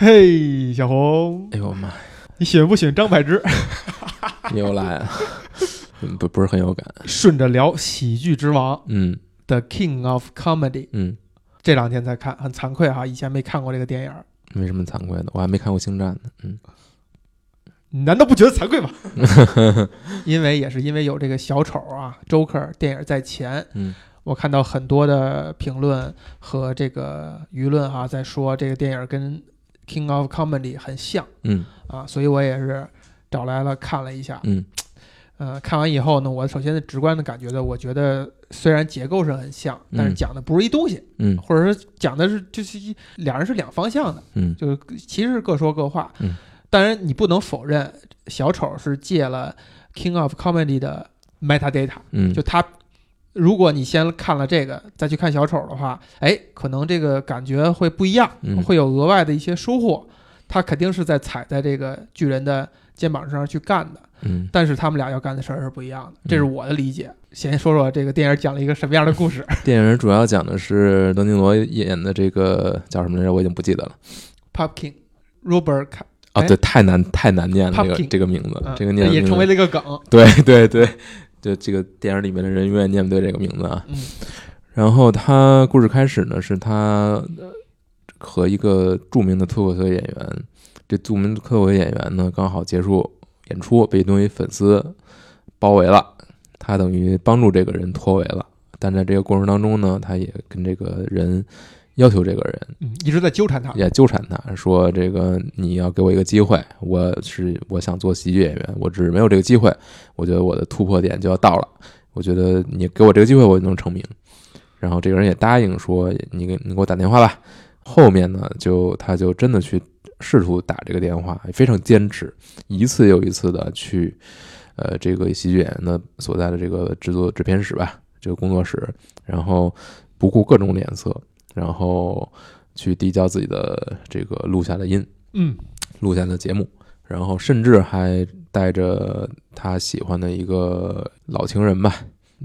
嘿，小红，哎呦我妈。呀，你喜欢不喜欢张柏芝？又来不不是很有感。顺着聊喜剧之王嗯，The King of Comedy，嗯，这两天才看，很惭愧哈，以前没看过这个电影儿，没什么惭愧的，我还没看过《星战》呢。嗯。你难道不觉得惭愧吗？因为也是因为有这个小丑啊，Joker 电影在前，嗯。我看到很多的评论和这个舆论哈、在说这个电影跟 King of Comedy 很像嗯。啊，所以我也是找来了看了一下。嗯。呃，看完以后呢，我首先的直观的感觉呢，我觉得虽然结构是很像，但是嗯讲的不是一东西，嗯。或者说讲的是就是一两人是两方向的，嗯。就是其实是各说各话。嗯，当然你不能否认小丑是借了 King of Comedy 的 metadata，嗯，就他，如果你先看了这个，再去看小丑的话，哎，可能这个感觉会不一样，嗯会有额外的一些收获。他肯定是在踩在这个巨人的肩膀上去干的，嗯但是他们俩要干的事儿是不一样的，这是我的理解。先说说这个电影讲了一个什么样的故事 电影主要讲的是德尼罗演的这个叫什么来着？我已经不记得了。，Pop King Robert 卡，啊，哎对，太难太难念了，这个这个名字嗯，这个念也成为了一个梗。对对对，就这个电影里面的人永远念不对这个名字啊。嗯然后他故事开始呢，是他呃和一个著名的脱口秀演员，这著名的脱口秀演员呢刚好结束演出，被一堆粉丝包围了，他等于帮助这个人脱围了。但在这个过程当中呢，他也跟这个人要求这个人嗯，一直在纠缠他。也纠缠他说：“这个你要给我一个机会，我是我想做喜剧演员，我只是没有这个机会。我觉得我的突破点就要到了，我觉得你给我这个机会，我就能成名。”然后这个人也答应说：“你给你给我打电话吧。”后面呢，就他就真的去试图打这个电话，非常坚持，一次又一次的去，呃，这个喜剧演员的所在的这个制作制片室吧，这个工作室，然后不顾各种脸色，然后去递交自己的这个录下的音，嗯录下的节目，然后甚至还带着他喜欢的一个老情人吧，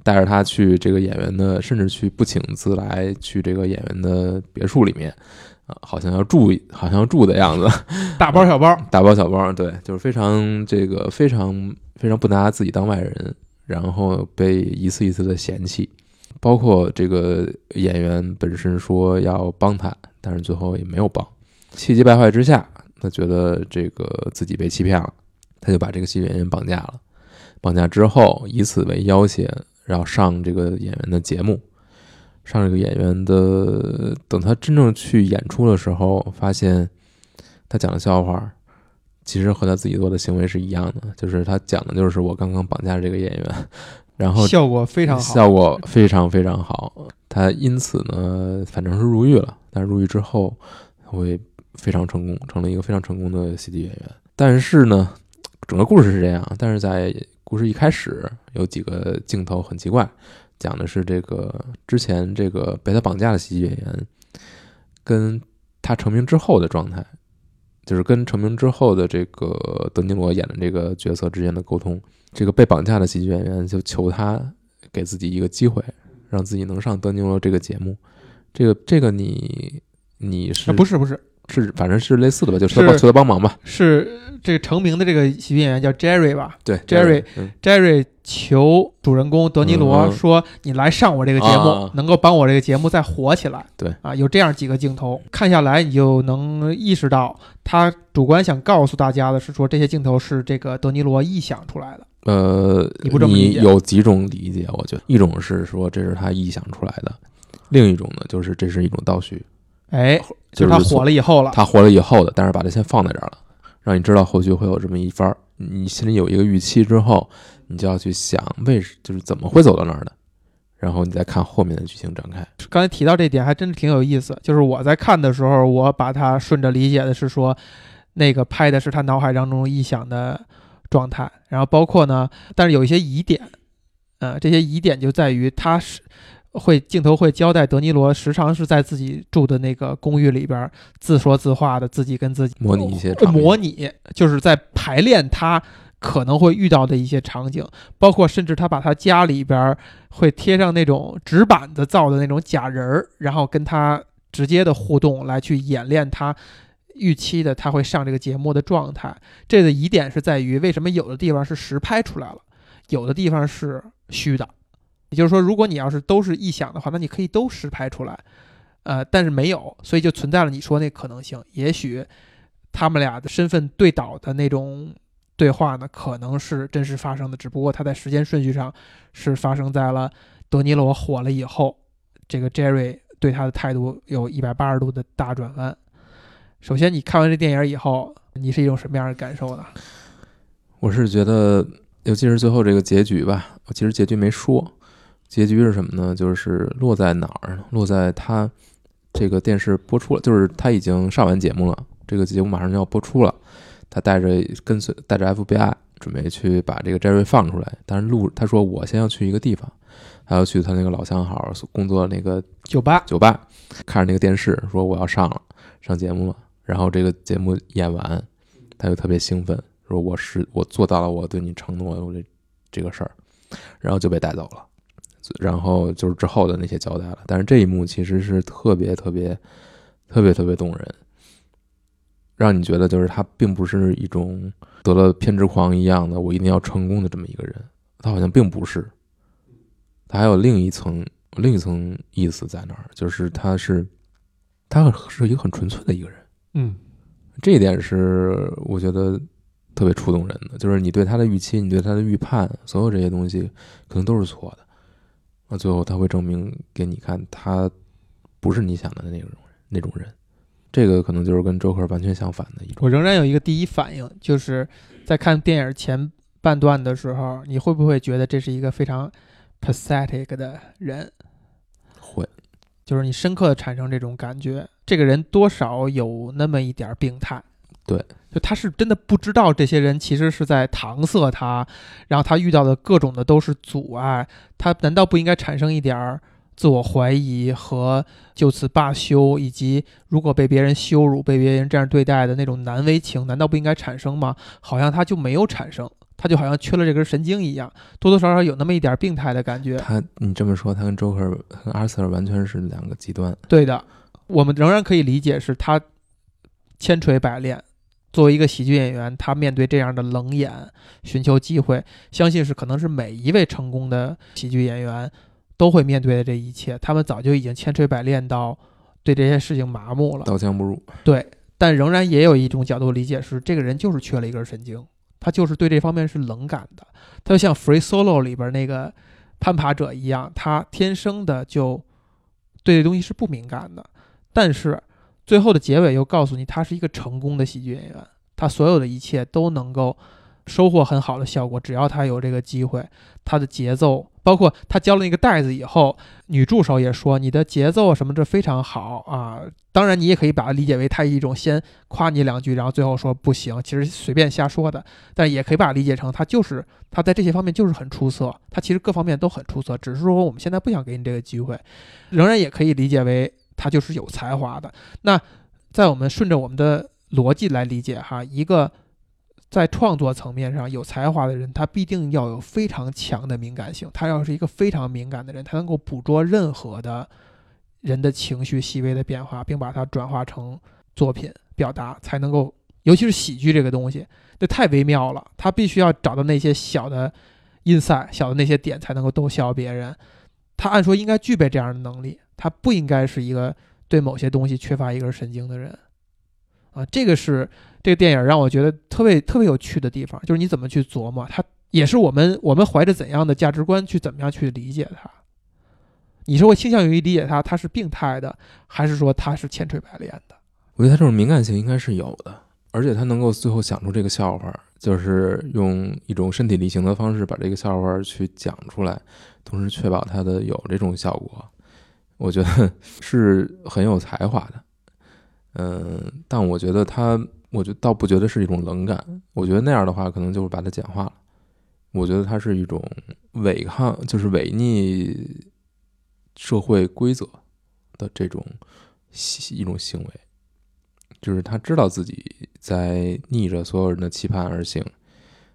带着他去这个演员的，甚至去不请自来去这个演员的别墅里面，啊，好像要住，好像要住的样子，大包小包。大包小包，对，就是非常这个非常非常不拿自己当外人，然后被一次一次的嫌弃，包括这个演员本身说要帮他，但是最后也没有帮，气急败坏之下，他觉得这个自己被欺骗了，他就把这个戏剧演员绑架了，绑架之后以此为要挟，然后上这个演员的节目。上这个演员的，等他真正去演出的时候，发现他讲的笑话，其实和他自己做的行为是一样的，就是他讲的就是我刚刚绑架这个演员，然后效果非常好，效果非常非常好。他因此呢，反正是入狱了，但是入狱之后会非常成功，成了一个非常成功的喜剧演员。但是呢，整个故事是这样，但是在故事一开始有几个镜头很奇怪，讲的是这个之前这个被他绑架的喜剧演员跟他成名之后的状态。就是跟成名之后的这个德尼罗演的这个角色之间的沟通，这个被绑架的喜剧演员就求他给自己一个机会，让自己能上德尼罗这个节目。这个这个你你是、不是不是是反正是类似的吧，就求他是帮求他帮忙吧。是这个成名的这个喜剧演员叫 Jerry 吧对 Jerry 嗯？Jerry 求主人公德尼罗嗯说：“你来上我这个节目，啊能够帮我这个节目再火起来。”对啊，有这样几个镜头，看下来你就能意识到，他主观想告诉大家的是说，这些镜头是这个德尼罗臆想出来的。呃，你不这么理解有几种理解？我觉得一种是说这是他臆想出来的，另一种呢就是这是一种倒叙，哎，就是他火了以后了，他火了以后的，但是把它先放在这儿了，让你知道后续会有这么一番儿。你心里有一个预期之后，你就要去想为就是怎么会走到那儿的，然后你再看后面的剧情展开。刚才提到这点还真是挺有意思。就是我在看的时候，我把它顺着理解的是说，那个拍的是他脑海当中臆想的状态，然后包括呢，但是有一些疑点，呃，这些疑点就在于他是会镜头会交代德尼罗时常是在自己住的那个公寓里边自说自话的，自己跟自己模拟一些呃模拟，就是在排练他可能会遇到的一些场景，包括甚至他把他家里边儿会贴上那种纸板子造的那种假人儿，然后跟他直接的互动来去演练他预期的他会上这个节目的状态。这个疑点是在于，为什么有的地方是实拍出来了，有的地方是虚的？也就是说，如果你要是都是臆想的话，那你可以都实拍出来，呃，但是没有，所以就存在了你说那可能性。也许他们俩的身份对倒的那种对话呢，可能是真实发生的，只不过它在时间顺序上是发生在了德尼罗火了以后，这个 Jerry 对他的态度有一百八十度的大转弯。首先，你看完这电影以后，你是一种什么样的感受呢？我是觉得，尤其是最后这个结局吧，我其实结局没说。结局是什么呢？就是落在哪儿？落在他这个电视播出了，就是他已经上完节目了，这个节目马上就要播出了。他带着跟随带着 FBI 准备去把这个 Jerry 放出来，但是路他说我先要去一个地方，还要去他那个老相好工作那个酒吧。酒吧看着那个电视，说我要上了上节目了。然后这个节目演完，他就特别兴奋，说我是我做到了我对你承诺的这这个事儿，然后就被带走了。然后就是之后的那些交代了，但是这一幕其实是特别特别特别特别动人，让你觉得就是他并不是一种得了偏执狂一样的我一定要成功的这么一个人，他好像并不是，他还有另一层另一层意思在那儿，就是他是他是一个很纯粹的一个人，嗯，这一点是我觉得特别触动人的，就是你对他的预期，你对他的预判，所有这些东西可能都是错的。那最后他会证明给你看，他不是你想的那种那种人，这个可能就是跟周克完全相反的一种。我仍然有一个第一反应，就是在看电影前半段的时候，你会不会觉得这是一个非常 pathetic 的人？会，就是你深刻的产生这种感觉，这个人多少有那么一点病态。对，就他是真的不知道这些人其实是在搪塞他，然后他遇到的各种的都是阻碍，他难道不应该产生一点儿自我怀疑和就此罢休，以及如果被别人羞辱、被别人这样对待的那种难为情，难道不应该产生吗？好像他就没有产生，他就好像缺了这根神经一样，多多少少有那么一点病态的感觉。他，你这么说，他跟周克、跟阿瑟完全是两个极端。对的，我们仍然可以理解是他千锤百炼。作为一个喜剧演员，他面对这样的冷眼，寻求机会，相信是可能是每一位成功的喜剧演员都会面对的这一切。他们早就已经千锤百炼到对这些事情麻木了，刀枪不入。对，但仍然也有一种角度理解是，这个人就是缺了一根神经，他就是对这方面是冷感的。他就像《Free Solo》里边那个攀爬者一样，他天生的就对这东西是不敏感的，但是。最后的结尾又告诉你，他是一个成功的喜剧演员，他所有的一切都能够收获很好的效果，只要他有这个机会。他的节奏，包括他交了那个袋子以后，女助手也说你的节奏什么这非常好啊。当然，你也可以把它理解为他一种先夸你两句，然后最后说不行，其实随便瞎说的。但也可以把它理解成他就是他在这些方面就是很出色，他其实各方面都很出色，只是说我们现在不想给你这个机会。仍然也可以理解为。他就是有才华的。那在我们顺着我们的逻辑来理解哈，一个在创作层面上有才华的人，他必定要有非常强的敏感性。他要是一个非常敏感的人，他能够捕捉任何的人的情绪细微的变化，并把它转化成作品表达，才能够。尤其是喜剧这个东西，这太微妙了。他必须要找到那些小的阴塞小的那些点，才能够逗笑别人。他按说应该具备这样的能力。他不应该是一个对某些东西缺乏一根神经的人，啊，这个是这个电影让我觉得特别特别有趣的地方，就是你怎么去琢磨他，也是我们我们怀着怎样的价值观去怎么样去理解他。你是会倾向于理解他他是病态的，还是说他是千锤百炼的？我觉得他这种敏感性应该是有的，而且他能够最后想出这个笑话，就是用一种身体力行的方式把这个笑话去讲出来，同时确保他的有这种效果。我觉得 是很有才华的，嗯，但我觉得他，我就倒不觉得是一种冷感。我觉得那样的话，可能就是把它简化了。我觉得它是一种违抗，就是违逆社会规则的这种一种行为，就是他知道自己在逆着所有人的期盼而行，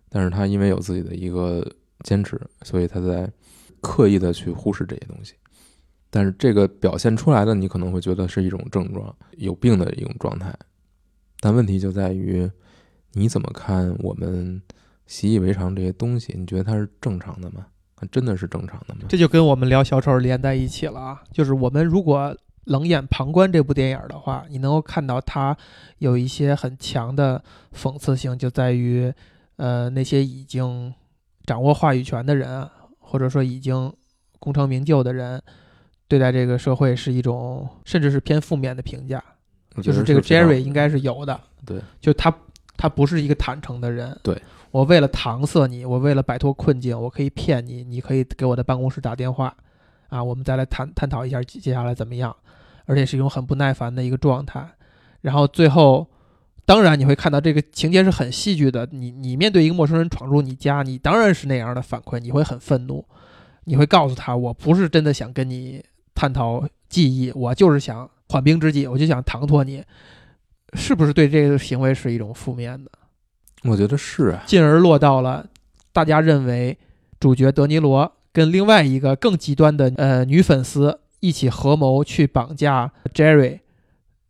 但是他因为有自己的一个坚持，所以他在刻意的去忽视这些东西。但是这个表现出来的，你可能会觉得是一种症状，有病的一种状态。但问题就在于，你怎么看我们习以为常这些东西？你觉得它是正常的吗？真的是正常的吗？这就跟我们聊小丑连在一起了啊！就是我们如果冷眼旁观这部电影的话，你能够看到它有一些很强的讽刺性，就在于，呃，那些已经掌握话语权的人啊，或者说已经功成名就的人，对待这个社会是一种甚至是偏负面的评价。就是这个 Jerry 应该是有的，对，就他他不是一个坦诚的人。对，我为了搪塞你，我为了摆脱困境，我可以骗你，你可以给我的办公室打电话，啊，我们再来探探讨一下接下来怎么样。而且是一种很不耐烦的一个状态。然后最后，当然你会看到这个情节是很戏剧的。你你面对一个陌生人闯入你家，你当然是那样的反馈，你会很愤怒，你会告诉他，我不是真的想跟你探讨记忆，我就是想。缓兵之计，我就想搪托你，是不是对这个行为是一种负面的？我觉得是啊，进而落到了大家认为主角德尼罗跟另外一个更极端的呃女粉丝一起合谋去绑架 Jerry，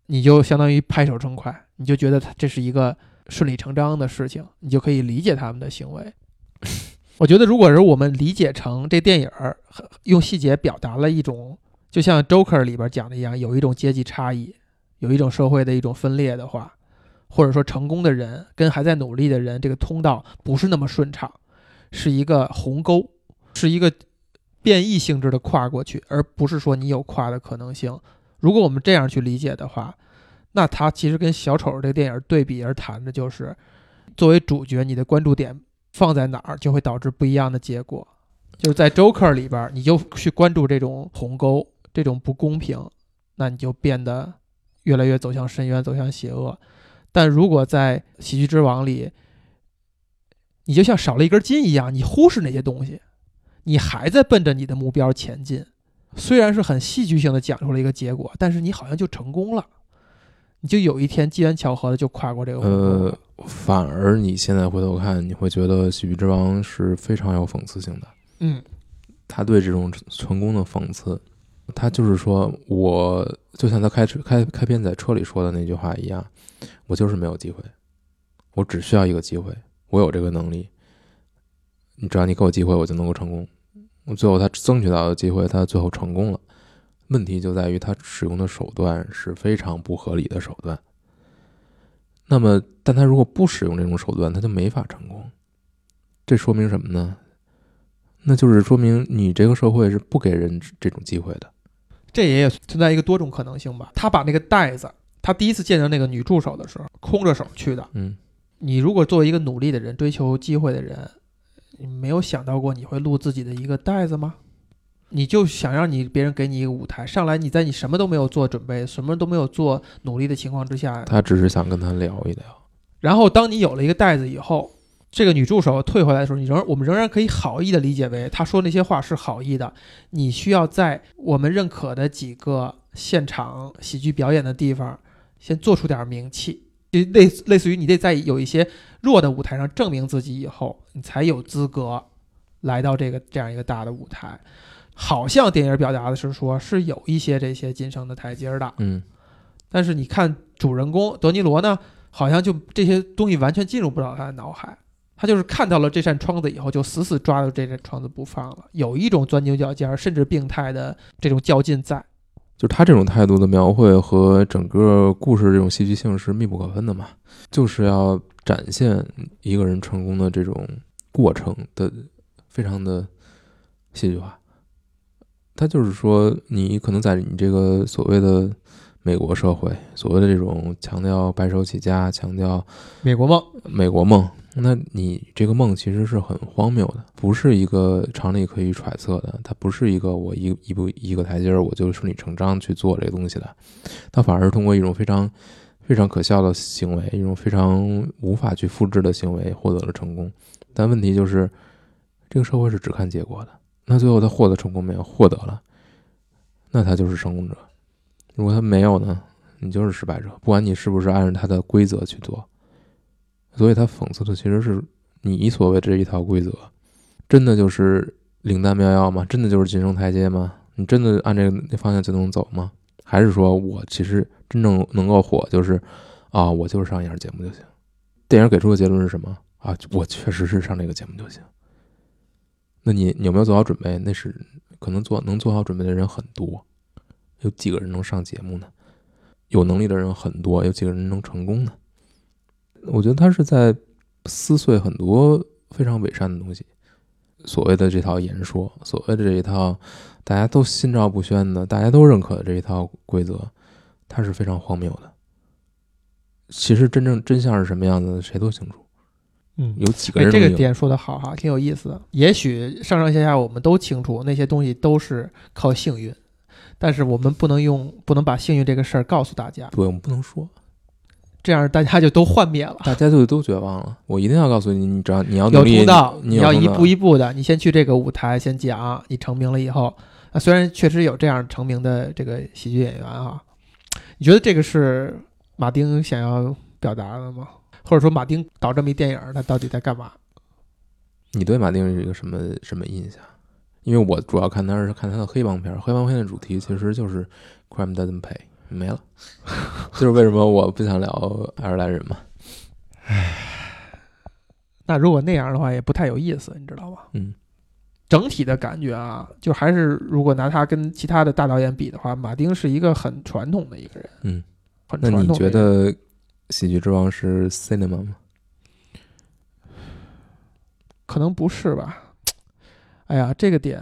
你就相当于拍手称快，你就觉得他这是一个顺理成章的事情，你就可以理解他们的行为。我觉得，如果是我们理解成这电影用细节表达了一种。就像《Joker》里边讲的一样，有一种阶级差异，有一种社会的一种分裂的话，或者说成功的人跟还在努力的人，这个通道不是那么顺畅，是一个鸿沟，是一个变异性质的跨过去，而不是说你有跨的可能性。如果我们这样去理解的话，那他其实跟小丑这个电影对比而谈的就是，作为主角，你的关注点放在哪儿，就会导致不一样的结果。就是在《Joker》里边，你就去关注这种鸿沟。这种不公平，那你就变得越来越走向深渊，走向邪恶。但如果在《喜剧之王》里，你就像少了一根筋一样，你忽视那些东西，你还在奔着你的目标前进。虽然是很戏剧性的讲出了一个结果，但是你好像就成功了，你就有一天机缘巧合的就跨过这个。呃，反而你现在回头看，你会觉得《喜剧之王》是非常有讽刺性的。嗯，他对这种成功的讽刺。他就是说，我就像他开车开开篇在车里说的那句话一样，我就是没有机会，我只需要一个机会，我有这个能力，你只要你给我机会，我就能够成功。最后他争取到的机会，他最后成功了。问题就在于他使用的手段是非常不合理的手段。那么，但他如果不使用这种手段，他就没法成功。这说明什么呢？那就是说明你这个社会是不给人这种机会的。这也也存在一个多种可能性吧。他把那个袋子，他第一次见到那个女助手的时候，空着手去的。嗯，你如果作为一个努力的人、追求机会的人，你没有想到过你会录自己的一个袋子吗？你就想让你别人给你一个舞台，上来你在你什么都没有做准备、什么都没有做努力的情况之下，他只是想跟他聊一聊。然后当你有了一个袋子以后。这个女助手退回来的时候，你仍我们仍然可以好意的理解为她说那些话是好意的。你需要在我们认可的几个现场喜剧表演的地方，先做出点名气，就类类似于你得在有一些弱的舞台上证明自己以后，你才有资格来到这个这样一个大的舞台。好像电影表达的是说，是有一些这些晋升的台阶的，嗯。但是你看主人公德尼罗呢，好像就这些东西完全进入不了他的脑海。他就是看到了这扇窗子以后，就死死抓住这扇窗子不放了，有一种钻牛角尖甚至病态的这种较劲在。就他这种态度的描绘和整个故事这种戏剧性是密不可分的嘛，就是要展现一个人成功的这种过程的非常的戏剧化。他就是说，你可能在你这个所谓的美国社会，所谓的这种强调白手起家、强调美国梦、美国梦。那你这个梦其实是很荒谬的，不是一个常理可以揣测的，它不是一个我一一步一个台阶儿我就顺理成章去做这个东西的，它反而是通过一种非常非常可笑的行为，一种非常无法去复制的行为获得了成功。但问题就是，这个社会是只看结果的。那最后他获得成功没有？获得了，那他就是成功者。如果他没有呢？你就是失败者。不管你是不是按照他的规则去做。所以他讽刺的其实是你所谓这一套规则，真的就是灵丹妙药吗？真的就是晋升台阶吗？你真的按这个方向就能走吗？还是说我其实真正能够火，就是啊，我就是上一下节目就行。电影给出的结论是什么啊？我确实是上这个节目就行。那你有没有做好准备？那是可能做能做好准备的人很多，有几个人能上节目呢？有能力的人很多，有几个人能成功呢？我觉得他是在撕碎很多非常伪善的东西。所谓的这套言说，所谓的这一套大家都心照不宣的、大家都认可的这一套规则，它是非常荒谬的。其实真正真相是什么样子，谁都清楚。嗯，有几个哎，人这个点说的好哈，挺有意思的。也许上上下下我们都清楚那些东西都是靠幸运，但是我们不能用不能把幸运这个事儿告诉大家，对，我们不能说，这样大家就都幻灭了。大家就都绝望了。我一定要告诉你，你只要你要有通道，你要一步一一步的，你先去这个舞台先讲，你成名了以后，啊，虽然确实有这样成名的这个喜剧演员哈，你觉得这个是马丁想要表达的吗？或者说马丁导这么一电影，他到底在干嘛？你对马丁是一个什么什么印象？因为我主要看他是看他的黑帮片儿，黑帮片的主题其实就是 crime doesn't pay，没了。就是为什么我不想聊爱尔兰人嘛？那如果那样的话，也不太有意思，你知道吧？嗯，整体的感觉啊，就还是如果拿他跟其他的大导演比的话，马丁是一个很传统的一个人。嗯，很那你觉传统的一个人得《喜剧之王》是 cinema 吗？可能不是吧？哎呀，这个点，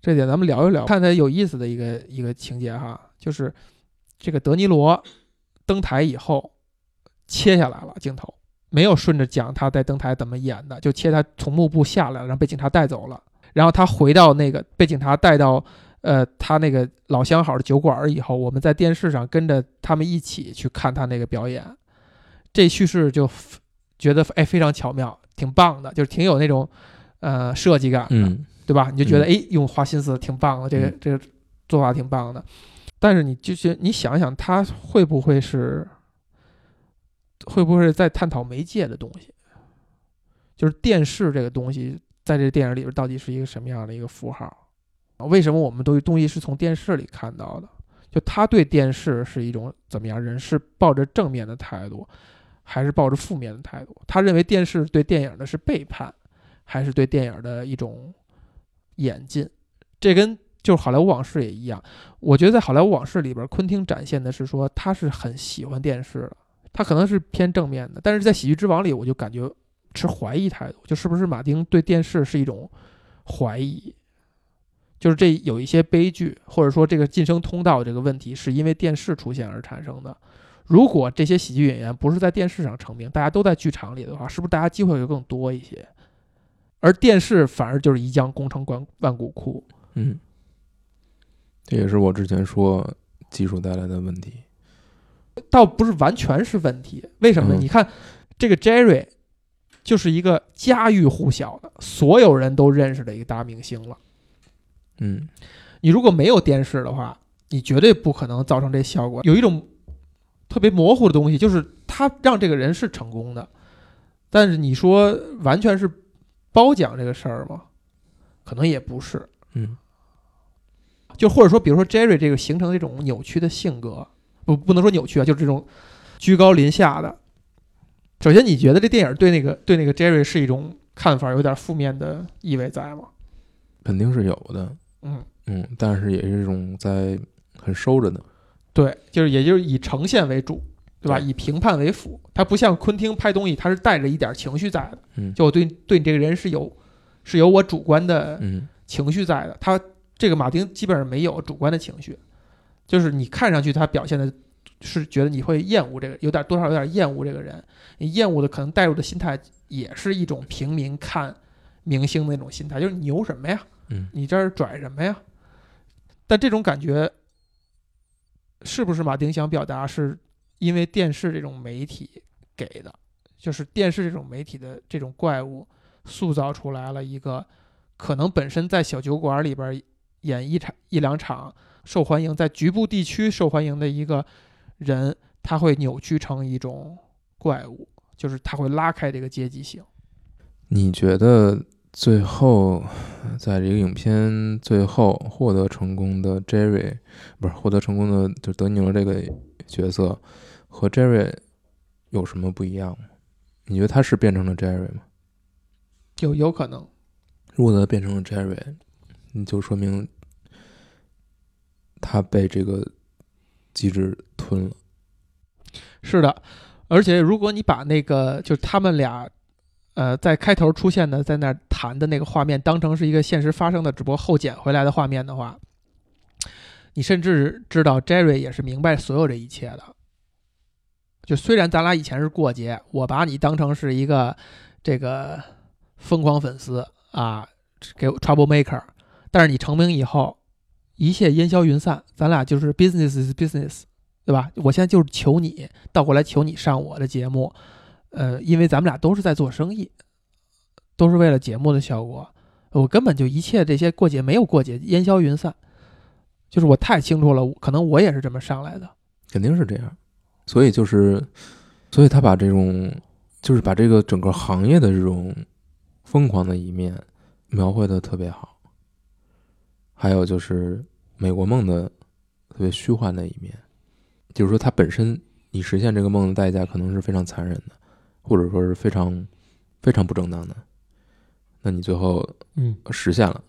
这点咱们聊一聊，看他有意思的一个一个情节哈，就是这个德尼罗登台以后切下来了镜头，没有顺着讲他在登台怎么演的，就切他从幕布下来了，然后被警察带走了，然后他回到那个被警察带到呃他那个老相好的酒馆儿以后，我们在电视上跟着他们一起去看他那个表演，这叙事就觉得哎非常巧妙，挺棒的，就是挺有那种呃设计感的，嗯对吧？你就觉得嗯哎用花心思挺棒的，这个嗯这个做法挺棒的。但是你就是你想想，他会不会是会不会在探讨媒介的东西？就是电视这个东西，在这电影里边到底是一个什么样的一个符号？为什么我们都东西是从电视里看到的？就他对电视是一种怎么样人？是抱着正面的态度，还是抱着负面的态度？他认为电视对电影的是背叛，还是对电影的一种演进？这跟就是《好莱坞往事》也一样。我觉得在《好莱坞往事》里边，昆汀展现的是说他是很喜欢电视的，他可能是偏正面的，但是在《喜剧之王》里，我就感觉持怀疑态度，就是不是马丁对电视是一种怀疑？就是这有一些悲剧，或者说这个晋升通道这个问题，是因为电视出现而产生的。如果这些喜剧演员不是在电视上成名，大家都在剧场里的话，是不是大家机会会更多一些？而电视反而就是一将功成万万骨枯。嗯，这也是我之前说技术带来的问题。倒不是完全是问题。为什么呢？嗯你看，这个 Jerry 就是一个家喻户晓的，所有人都认识的一个大明星了。嗯你如果没有电视的话，你绝对不可能造成这效果。有一种特别模糊的东西，就是他让这个人是成功的，但是你说完全是褒奖这个事儿吗？可能也不是。嗯就或者说，比如说 Jerry 这个形成这种扭曲的性格，不不能说扭曲啊，就是这种居高临下的。首先，你觉得这电影对那个对那个 Jerry 是一种看法有点负面的意味在吗？肯定是有的。嗯，嗯，但是也是一种在很收着的。对，就是也就是以呈现为主，对吧？对以评判为辅，他不像昆汀拍东西，他是带着一点情绪在的。嗯就我对对你这个人是有是有我主观的嗯情绪在的。他这个马丁基本上没有主观的情绪，就是你看上去他表现的是觉得你会厌恶这个，有点多少有点厌恶这个人，你厌恶的可能带入的心态也是一种平民看明星的那种心态，就是你牛什么呀？嗯你这儿拽什么呀？但这种感觉是不是马丁想表达是因为电视这种媒体给的，就是电视这种媒体的这种怪物塑造出来了一个可能本身在小酒馆里边演一场一两场受欢迎，在局部地区受欢迎的一个人，他会扭曲成一种怪物，就是他会拉开这个阶级性。你觉得最后在这个影片最后获得成功的 Jerry，不是获得成功的就德尼罗这个角色和 Jerry 有什么不一样吗？你觉得他是变成了 Jerry 吗？有有可能，如果他变成了 Jerry，你就说明他被这个机制吞了。是的，而且如果你把那个就是他们俩，呃，在开头出现的在那儿谈的那个画面当成是一个现实发生的，只不过后剪回来的画面的话，你甚至知道 Jerry 也是明白所有这一切的。就虽然咱俩以前是过节，我把你当成是一个这个疯狂粉丝啊，给 trouble maker，但是你成名以后，一切烟消云散，咱俩就是 business is business。对吧？我现在就是求你倒过来求你上我的节目，呃，因为咱们俩都是在做生意，都是为了节目的效果。我根本就一切这些过节没有过节，烟消云散。就是我太清楚了，可能我也是这么上来的，肯定是这样。所以就是，所以他把这种，就是把这个整个行业的这种疯狂的一面描绘的特别好。还有就是美国梦的特别虚幻的一面。就是说，它本身你实现这个梦的代价可能是非常残忍的，或者说是非常非常不正当的。那你最后嗯实现了，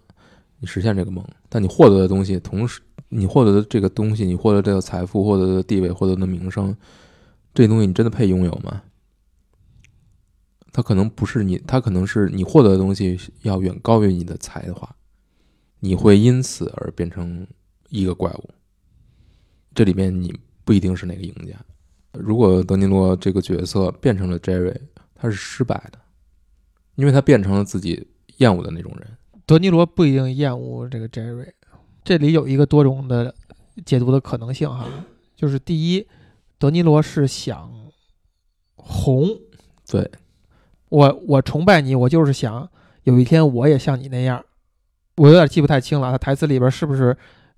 你实现这个梦，但你获得的东西，同时你获得的这个东西，你获得这个财富、获得的地位、获得的名声，这东西你真的配拥有吗？它可能不是你，它可能是你获得的东西要远高于你的才华，你会因此而变成一个怪物。这里面你。不一定是哪个赢家。如果德尼罗这个角色变成了 Jerry，他是失败的，因为他变成了自己厌恶的那种人。德尼罗不一定厌恶这个 Jerry，这里有一个多种的解读的可能性哈，就是第一，德尼罗是想红，对我我崇拜你，我就是想有一天我也像你那样。我有点记不太清了，他台词里边是不是？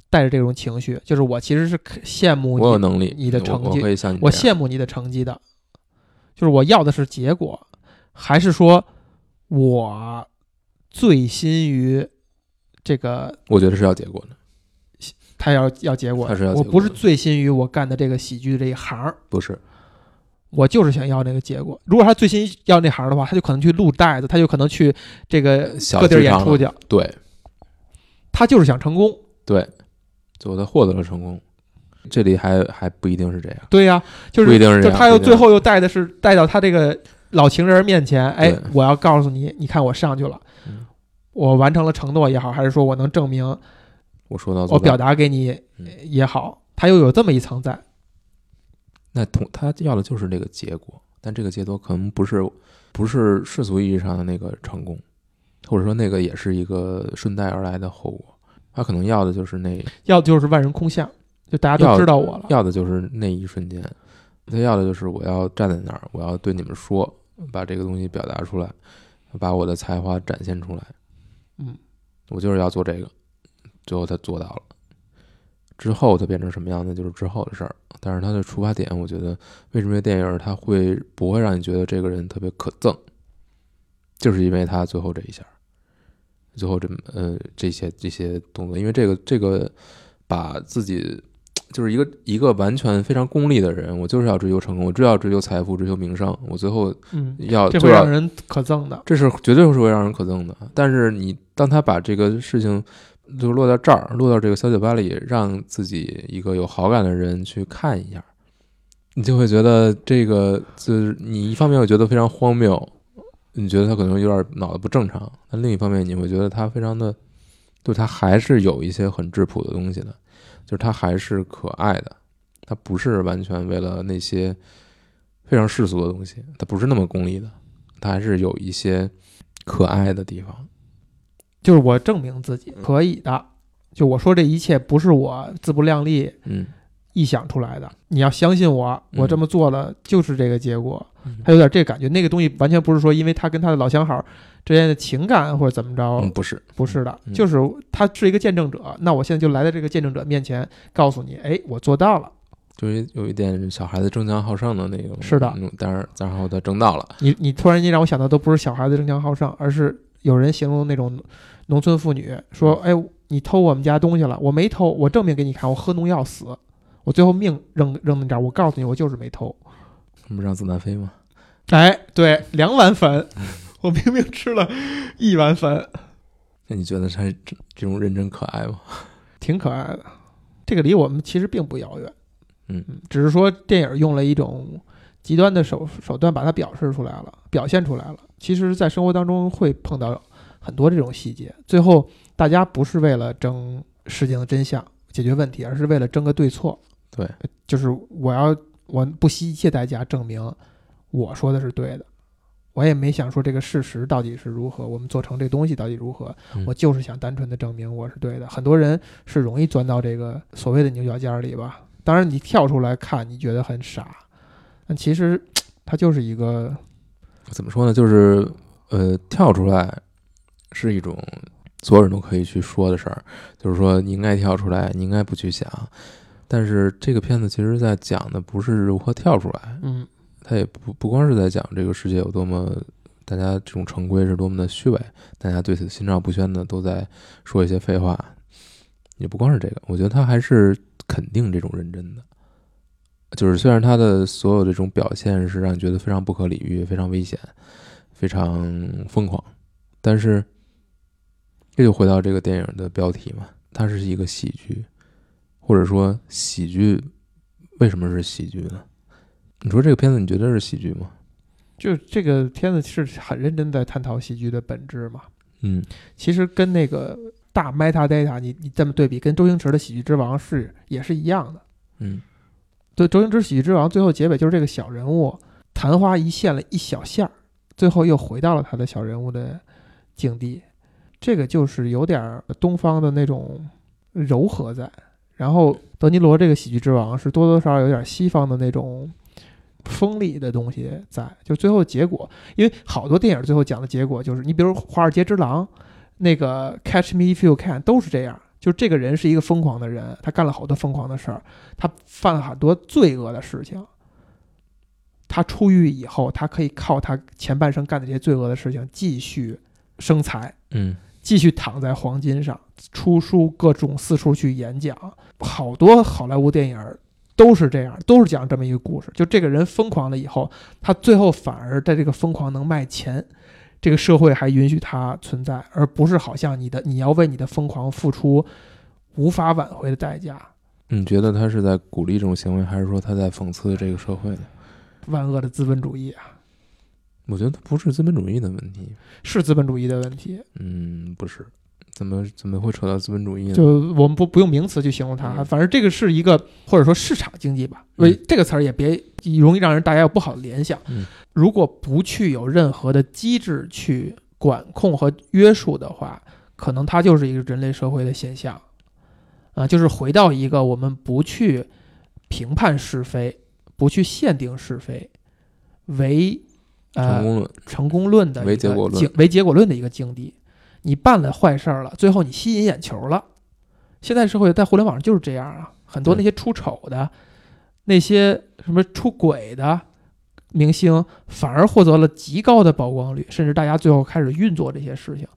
带着这种情绪，就是我其实是羡慕我有能力你的成绩，我羡慕你的成绩的，就是我要的是结果，还是说我醉心于这个？我觉得是要结果的，他要要结果，他是要我不是醉心于我干的这个喜剧这一行，不是，我就是想要那个结果。如果他醉心要那行的话，他就可能去录带子，他就可能去这个各地演出去，对，他就是想成功，对。最后他获得了成功，这里还还不一定是这样。对呀，就是不一定是这样。他又最后又带的是带到他这个老情人面前，哎，我要告诉你，你看我上去了，我完成了承诺也好，还是说我能证明我说到我表达给你也好，他又有这么一层在。那同他要的就是这个结果，但这个结果可能不是不是世俗意义上的那个成功，或者说那个也是一个顺带而来的后果。他可能要的就是那，要的就是万人空巷，就大家都知道我了。要的就是那一瞬间，他要的就是我要站在那儿，我要对你们说，把这个东西表达出来，把我的才华展现出来。嗯，我就是要做这个，最后他做到了。之后他变成什么样子，就是之后的事儿。但是他的出发点，我觉得为什么这电影他会不会让你觉得这个人特别可憎，就是因为他最后这一下。最后这呃这些这些动作，因为这个这个把自己就是一个一个完全非常功利的人，我就是要追求成功，我就要追求财富，追求名声，我最后嗯要这会让人可憎的，这是绝对是会让人可憎的。但是你当他把这个事情就落到这儿，落到这个小酒吧里，让自己一个有好感的人去看一下，你就会觉得这个就是你一方面会觉得非常荒谬。你觉得他可能有点脑子不正常，但另一方面你会觉得他非常的，就他还是有一些很质朴的东西的，就是他还是可爱的，他不是完全为了那些非常世俗的东西，他不是那么功利的，他还是有一些可爱的地方。就是我证明自己可以的，就我说这一切不是我自不量力，嗯。臆想出来的，你要相信我，我这么做了就是这个结果。他有点这感觉，那个东西完全不是说因为他跟他的老相好之间的情感或者怎么着，不是，不是的，就是他是一个见证者。那我现在就来到这个见证者面前，告诉你，哎，我做到了，就是有一点小孩子争强好胜的那种，是的，但是然后他争到了。你你突然间让我想到，都不是小孩子争强好胜，而是有人形容那种农村妇女说，哎，你偷我们家东西了，我没偷，我证明给你看，我喝农药死。我最后命扔扔那这儿，我告诉你，我就是没偷。那不让子弹飞吗？哎，对，两碗粉，我明明吃了一碗粉，那你觉得他这这种认真可爱吗？挺可爱的。这个离我们其实并不遥远，嗯只是说电影用了一种极端的手手段把它表示出来了，表现出来了。其实，在生活当中会碰到很多这种细节，最后大家不是为了争事情的真相、解决问题，而是为了争个对错。对，就是我要我不惜一切代价证明我说的是对的。我也没想说这个事实到底是如何，我们做成这东西到底如何，嗯我就是想单纯的证明我是对的。很多人是容易钻到这个所谓的牛角尖儿里吧。当然，你跳出来看，你觉得很傻，但其实 它就是一个怎么说呢？就是呃，跳出来是一种所有人都可以去说的事儿，就是说你应该跳出来，你应该不去想。但是这个片子其实在讲的不是如何跳出来，嗯。它也不不光是在讲这个世界有多么，大家这种成规是多么的虚伪，大家对此心照不宣的都在说一些废话，也不光是这个，我觉得他还是肯定这种认真的，就是虽然他的所有这种表现是让你觉得非常不可理喻、非常危险、非常疯狂，但是这就回到这个电影的标题嘛，它是一个喜剧，或者说喜剧为什么是喜剧呢？你说这个片子你觉得是喜剧吗？就这个片子是很认真在探讨喜剧的本质嘛。嗯其实跟那个大 meta data，你你这么对比，跟周星驰的《喜剧之王》是也是一样的。嗯对，周星驰《喜剧之王》最后结尾就是这个小人物昙花一现了一小下儿，最后又回到了他的小人物的境地。这个就是有点儿东方的那种柔和在，然后德尼罗这个《喜剧之王》是多多少少有点西方的那种锋利的东西在，就最后结果，因为好多电影最后讲的结果就是，你比如《华尔街之狼》，那个《Catch Me If You Can》都是这样，就这个人是一个疯狂的人，他干了好多疯狂的事儿，他犯了很多罪恶的事情。他出狱以后，他可以靠他前半生干的这些罪恶的事情继续生财，嗯继续躺在黄金上，出书各种四处去演讲。好多好莱坞电影儿都是这样，都是讲这么一个故事。就这个人疯狂了以后，他最后反而在这个疯狂能卖钱，这个社会还允许他存在，而不是好像你的你要为你的疯狂付出无法挽回的代价。你觉得他是在鼓励这种行为，还是说他在讽刺这个社会呢？万恶的资本主义啊，我觉得它不是资本主义的问题，是资本主义的问题。嗯，不是，怎么怎么会扯到资本主义呢？就我们不不用名词去形容它，嗯。反正这个是一个或者说市场经济吧，为嗯。这个词儿也别容易让人大家有不好的联想。嗯。如果不去有任何的机制去管控和约束的话，可能它就是一个人类社会的现象，啊，就是回到一个我们不去评判是非，不去限定是非，为呃成功论，成功论的一个唯结果论境唯结果论的一个境地。你办了坏事儿了，最后你吸引眼球了。现在社会在互联网上就是这样啊，很多那些出丑的、那些什么出轨的明星，反而获得了极高的曝光率，甚至大家最后开始运作这些事情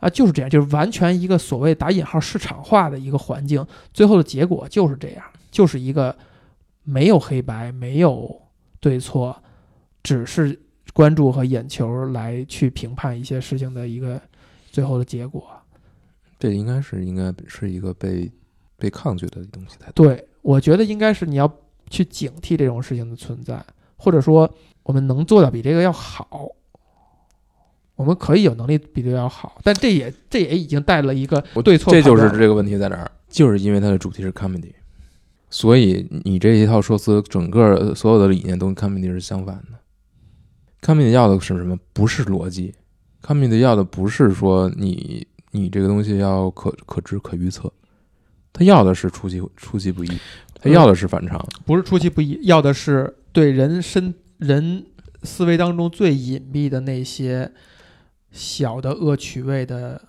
啊，就是这样，就是完全一个所谓打引号市场化的一个环境，最后的结果就是这样，就是一个没有黑白，没有对错，只是关注和眼球来去评判一些事情的一个最后的结果。这应该是应该是一个被被抗拒的东西才对。对，我觉得应该是你要去警惕这种事情的存在，或者说我们能做到比这个要好。我们可以有能力比这个要好，但这也这也已经带了一个我对错这就是这个问题在哪儿，就是因为它的主题是 comedy，所以你这一套说辞，整个所有的理念都跟 comedy 是相反的。Comedy 要的是什么？不是逻辑，comedy 要的不是说你你这个东西要可可知可预测，他要的是出其出其不意，他要的是反常。不是出其不意，要的是对人身人思维当中最隐蔽的那些小的恶趣味的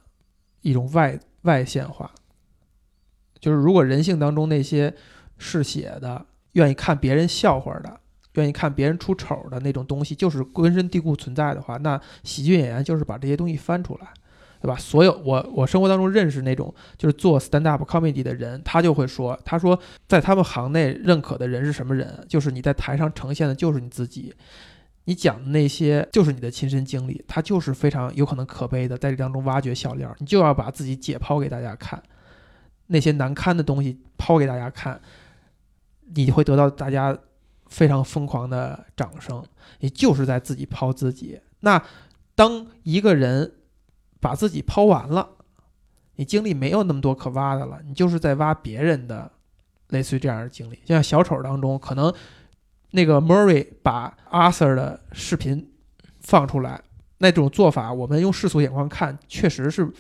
一种外外显化。就是如果人性当中那些嗜血的、愿意看别人笑话的、愿意看别人出丑的那种东西，就是根深蒂固存在的话，那喜剧演员就是把这些东西翻出来。对吧？所有我我生活当中认识那种就是做 stand up comedy 的人，他就会说，他说在他们行内认可的人是什么人？就是你在台上呈现的就是你自己，你讲的那些就是你的亲身经历，他就是非常有可能可悲的，在这当中挖掘笑料，你就要把自己解剖给大家看，那些难堪的东西抛给大家看，你会得到大家非常疯狂的掌声，也就是在自己抛自己。那当一个人把自己抛完了，你精力没有那么多可挖的了，你就是在挖别人的类似于这样的经历。就像小丑当中，可能那个 Murray 把 Arthur 的视频放出来，那种做法，我们用世俗眼光看，确实是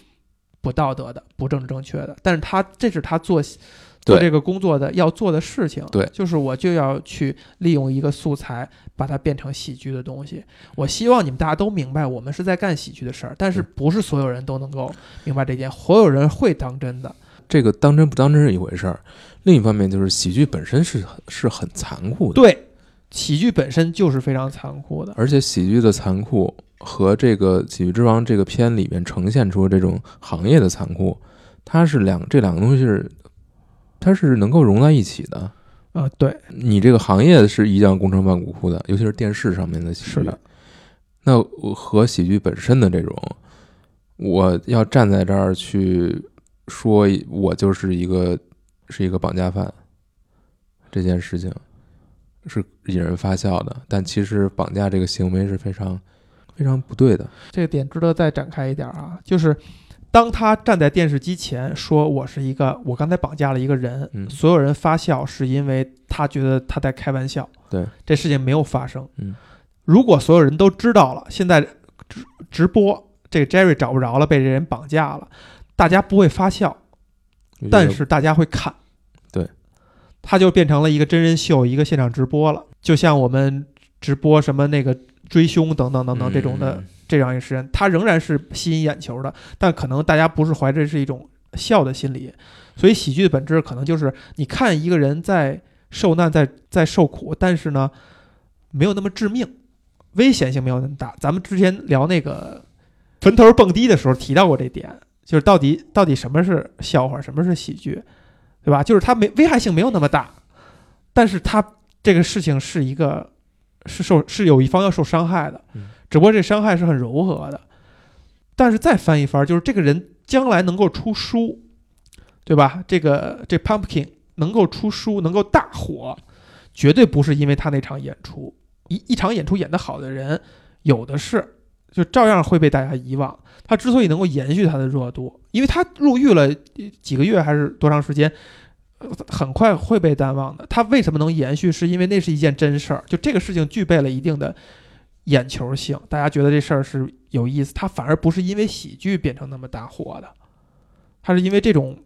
不道德的、不正正确的。但是他这是他做做这个工作的要做的事情，对就是我就要去利用一个素材，把它变成喜剧的东西。我希望你们大家都明白，我们是在干喜剧的事儿，但是不是所有人都能够明白这点，所有人会当真的。这个当真不当真是一回事儿，另一方面就是喜剧本身是很是很残酷的，对，喜剧本身就是非常残酷的。而且喜剧的残酷和这个《喜剧之王》这个片里面呈现出这种行业的残酷，它是两这两个东西是它是能够融在一起的。啊、对，你这个行业是一将功成万骨枯的，尤其是电视上面的喜剧。是的，那我和喜剧本身的这种，我要站在这儿去说，我就是一个是一个绑架犯，这件事情是引人发笑的，但其实绑架这个行为是非常非常不对的。这个点值得再展开一点啊，就是当他站在电视机前说我是一个，我刚才绑架了一个人，嗯所有人发笑是因为他觉得他在开玩笑，对，这事情没有发生。嗯，如果所有人都知道了，现在直直播这个 Jerry 找不着了，被这人绑架了，大家不会发笑，但是大家会看。对，他就变成了一个真人秀，一个现场直播了，就像我们直播什么那个追凶等等等等这种的。嗯这样一个时间，它仍然是吸引眼球的，但可能大家不是怀着是一种笑的心理，所以喜剧的本质可能就是你看一个人在受难，在在受苦，但是呢，没有那么致命，危险性没有那么大。咱们之前聊那个坟头蹦迪的时候提到过这点，就是到底到底什么是笑话，什么是喜剧，对吧？就是它没危害性没有那么大，但是它这个事情是一个是受是有一方要受伤害的，只不过这伤害是很柔和的。但是再翻一番，就是这个人将来能够出书，对吧？这个这 Pumpkin 能够出书，能够大火，绝对不是因为他那场演出。一一场演出演得好的人有的是，就照样会被大家遗忘。他之所以能够延续他的热度，因为他入狱了几个月还是多长时间，很快会被淡忘的。他为什么能延续？是因为那是一件真事儿，就这个事情具备了一定的眼球性，大家觉得这事儿是有意思。它反而不是因为喜剧变成那么大火的，它是因为这种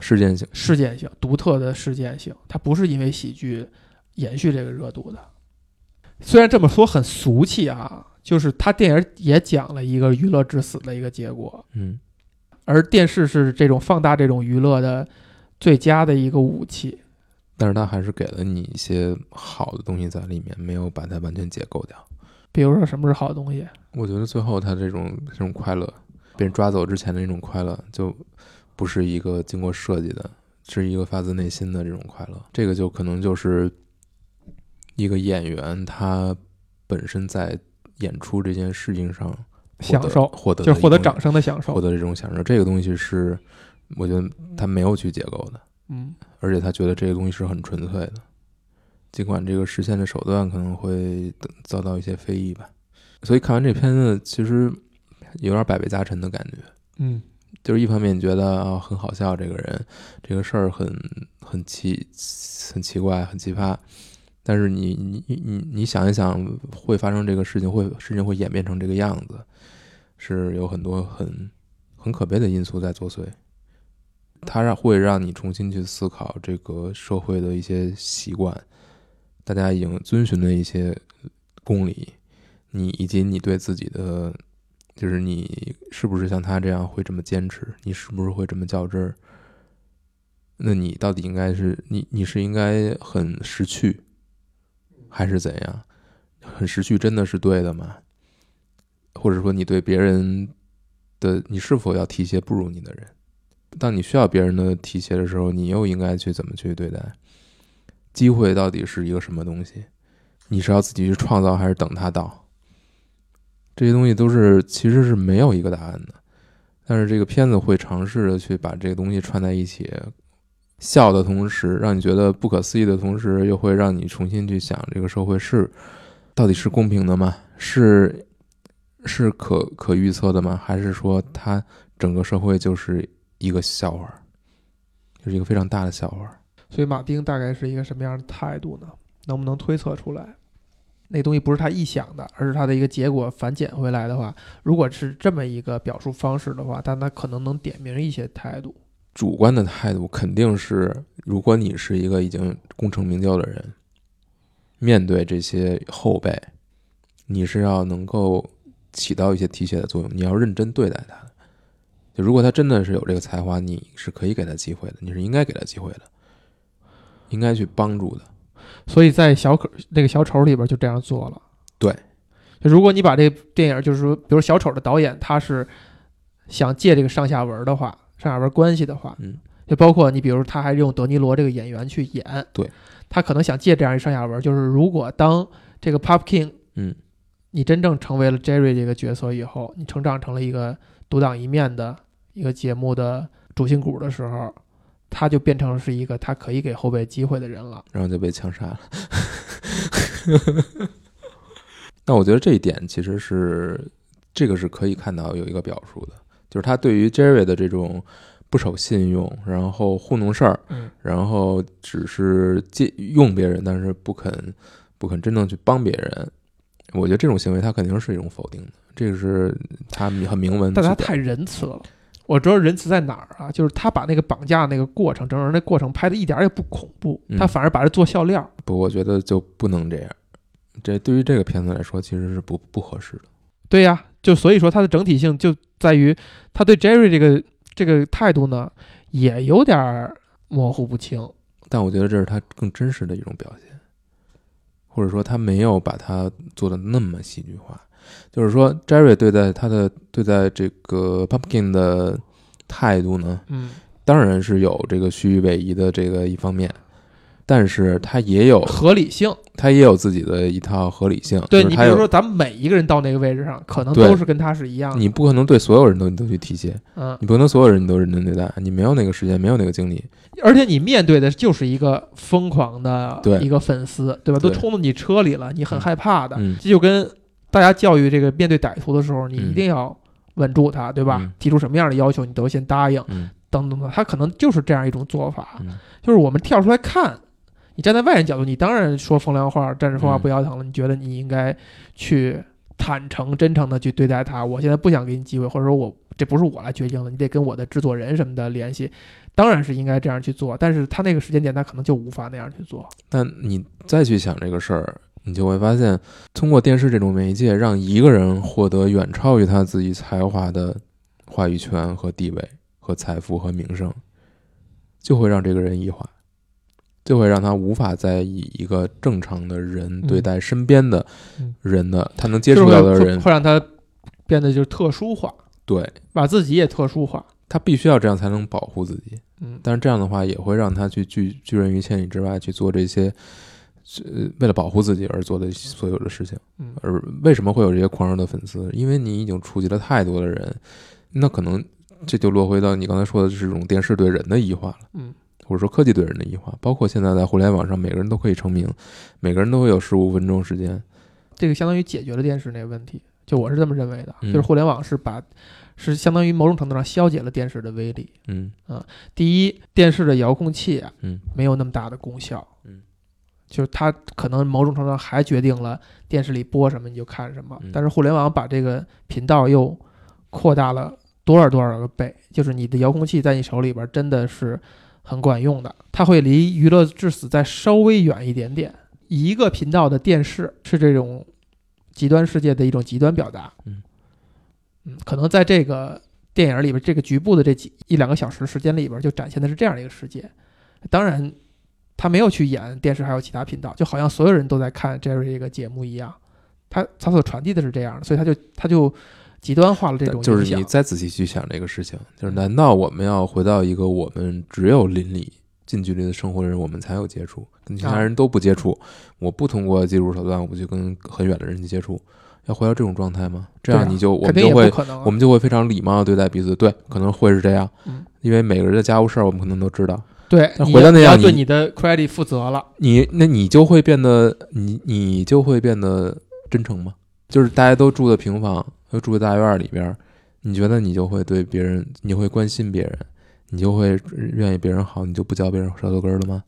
事件性，事件性、独特的事件性，它不是因为喜剧延续这个热度的。虽然这么说很俗气啊，就是他电影也讲了一个娱乐至死的一个结果，嗯，而电视是这种放大这种娱乐的最佳的一个武器。但是他还是给了你一些好的东西在里面，没有把它完全解构掉。比如说什么是好东西？我觉得最后他这种这种快乐，被人抓走之前的那种快乐，就不是一个经过设计的，是一个发自内心的这种快乐。这个就可能就是一个演员他本身在演出这件事情上享受获得就是获得掌声的享受获。得这种享受。这个东西是我觉得他没有去解构的，嗯，而且他觉得这个东西是很纯粹的，尽管这个实现的手段可能会遭到一些非议吧。所以看完这片子，其实有点百味杂陈的感觉。嗯，就是一方面觉得啊很好笑，这个人这个事儿很很奇很奇怪很奇葩，但是你你你你你想一想，会发生这个事情，会事情会演变成这个样子，是有很多很很可悲的因素在作祟。它让会让你重新去思考这个社会的一些习惯，大家已经遵循的一些公理，你以及你对自己的就是你是不是像他这样会这么坚持？你是不是会这么较真儿？那你到底应该是你你是应该很识趣，还是怎样？很识趣真的是对的吗？或者说你对别人的，你是否要提携不如你的人？当你需要别人的提携的时候，你又应该去怎么去对待？机会到底是一个什么东西？你是要自己去创造，还是等它到？这些东西都是其实是没有一个答案的。但是这个片子会尝试着去把这个东西串在一起，笑的同时让你觉得不可思议的同时，又会让你重新去想这个社会是到底是公平的吗？是是可可预测的吗？还是说它整个社会就是一个笑话，就是一个非常大的笑话？所以马丁大概是一个什么样的态度呢？能不能推测出来？那东西不是他臆想的，而是他的一个结果反检回来的话，如果是这么一个表述方式的话，但他可能能点明一些态度。主观的态度肯定是，如果你是一个已经功成名就的人，面对这些后辈，你是要能够起到一些提携的作用，你要认真对待他。就如果他真的是有这个才华，你是可以给他机会的，你是应该给他机会的，应该去帮助的。所以在小可那个小丑里边就这样做了。对，就如果你把这个电影，就是说，比如小丑的导演他是想借这个上下文的话，上下文关系的话，嗯，就包括你，比如他还用德尼罗这个演员去演，对，他可能想借这样一上下文，就是如果当这个 Pop King，嗯，你真正成为了 Jerry 这个角色以后，你成长成了一个独当一面的一个节目的主心骨的时候。他就变成是一个他可以给后辈机会的人了，然后就被枪杀了。那我觉得这一点其实是这个是可以看到有一个表述的，就是他对于 Jerry 的这种不守信用，然后糊弄事儿，嗯，然后只是借用别人，但是不肯不肯真正去帮别人。我觉得这种行为他肯定是一种否定的，这个是他很明文，但他太仁慈了。我知道仁慈在哪儿啊？就是他把那个绑架那个过程，整个那过程拍的一点也不恐怖，他反而把这做笑料。不，我觉得就不能这样。这对于这个片子来说，其实是不不合适的。对呀，就所以说它的整体性就在于他对 Jerry 这个这个态度呢，也有点模糊不清。但我觉得这是他更真实的一种表现，或者说他没有把它做的那么戏剧化。就是说，Jerry 对待他的对待这个 Pumpkin 的态度呢，嗯，当然是有这个虚与委蛇的这个一方面，但是他也有合理性，他也有自己的一套合理性。对你比如说，咱们每一个人到那个位置上，可能都是跟他是一样的。你不可能对所有人都你都去提携，嗯，你不能所有人你都认真对待，你没有那个时间，没有那个精力，而且你面对的就是一个疯狂的一个粉丝，对吧？都冲到你车里了，你很害怕的，这就跟。大家教育这个面对歹徒的时候，你一定要稳住他，对吧？提出什么样的要求，你都先答应，等等等。他可能就是这样一种做法，就是我们跳出来看，你站在外人角度，你当然说风凉话，站着说话不腰疼了。你觉得你应该去坦诚、真诚的去对待他。我现在不想给你机会，或者说我这不是我来决定的，你得跟我的制作人什么的联系。当然是应该这样去做，但是他那个时间点，他可能就无法那样去做。但你再去想这个事儿。你就会发现，通过电视这种媒介，让一个人获得远超于他自己才华的话语权和地位和财富和名声，就会让这个人异化，就会让他无法再以一个正常的人对待身边的人的他能接触到的人，会让他变得就是特殊化，对，把自己也特殊化，他必须要这样才能保护自己，嗯，但是这样的话也会让他去拒拒人于千里之外去做这些。是为了保护自己而做的所有的事情，而为什么会有这些狂热的粉丝？因为你已经触及了太多的人，那可能这就落回到你刚才说的这种电视对人的异化了，嗯，或者说科技对人的异化。包括现在在互联网上，每个人都可以成名，每个人都会有十五分钟时间，这个相当于解决了电视那个问题。就我是这么认为的，就是互联网是把是相当于某种程度上消解了电视的威力。嗯啊，第一，电视的遥控器啊，嗯，没有那么大的功效，嗯。就是它可能某种程度上还决定了电视里播什么你就看什么，但是互联网把这个频道又扩大了多少多少个倍，就是你的遥控器在你手里边真的是很管用的，它会离娱乐至死再稍微远一点点。一个频道的电视是这种极端世界的一种极端表达，嗯嗯，可能在这个电影里边这个局部的这几一两个小时时间里边就展现的是这样的一个世界，当然。他没有去演电视，还有其他频道，就好像所有人都在看 Jerry 这个节目一样。他他所传递的是这样的，所以他就他就极端化了这种就是你再仔细去想这个事情，就是难道我们要回到一个我们只有邻里近距离的生活的人，我们才有接触，跟其他啊人都不接触，我不通过技术手段，我不去跟很远的人去接触，要回到这种状态吗？这样你就我们就会。我们就会非常礼貌的对待彼此，对，可能会是这样，嗯因为每个人的家务事儿我们可能都知道，对，回到那样你要对你的 credit 负责了。你那你就会变得你你就会变得真诚吗？就是大家都住的平房，都住在大院儿里边儿，你觉得你就会对别人，你会关心别人，你就会愿意别人好，你就不嚼别人舌头根儿了吗？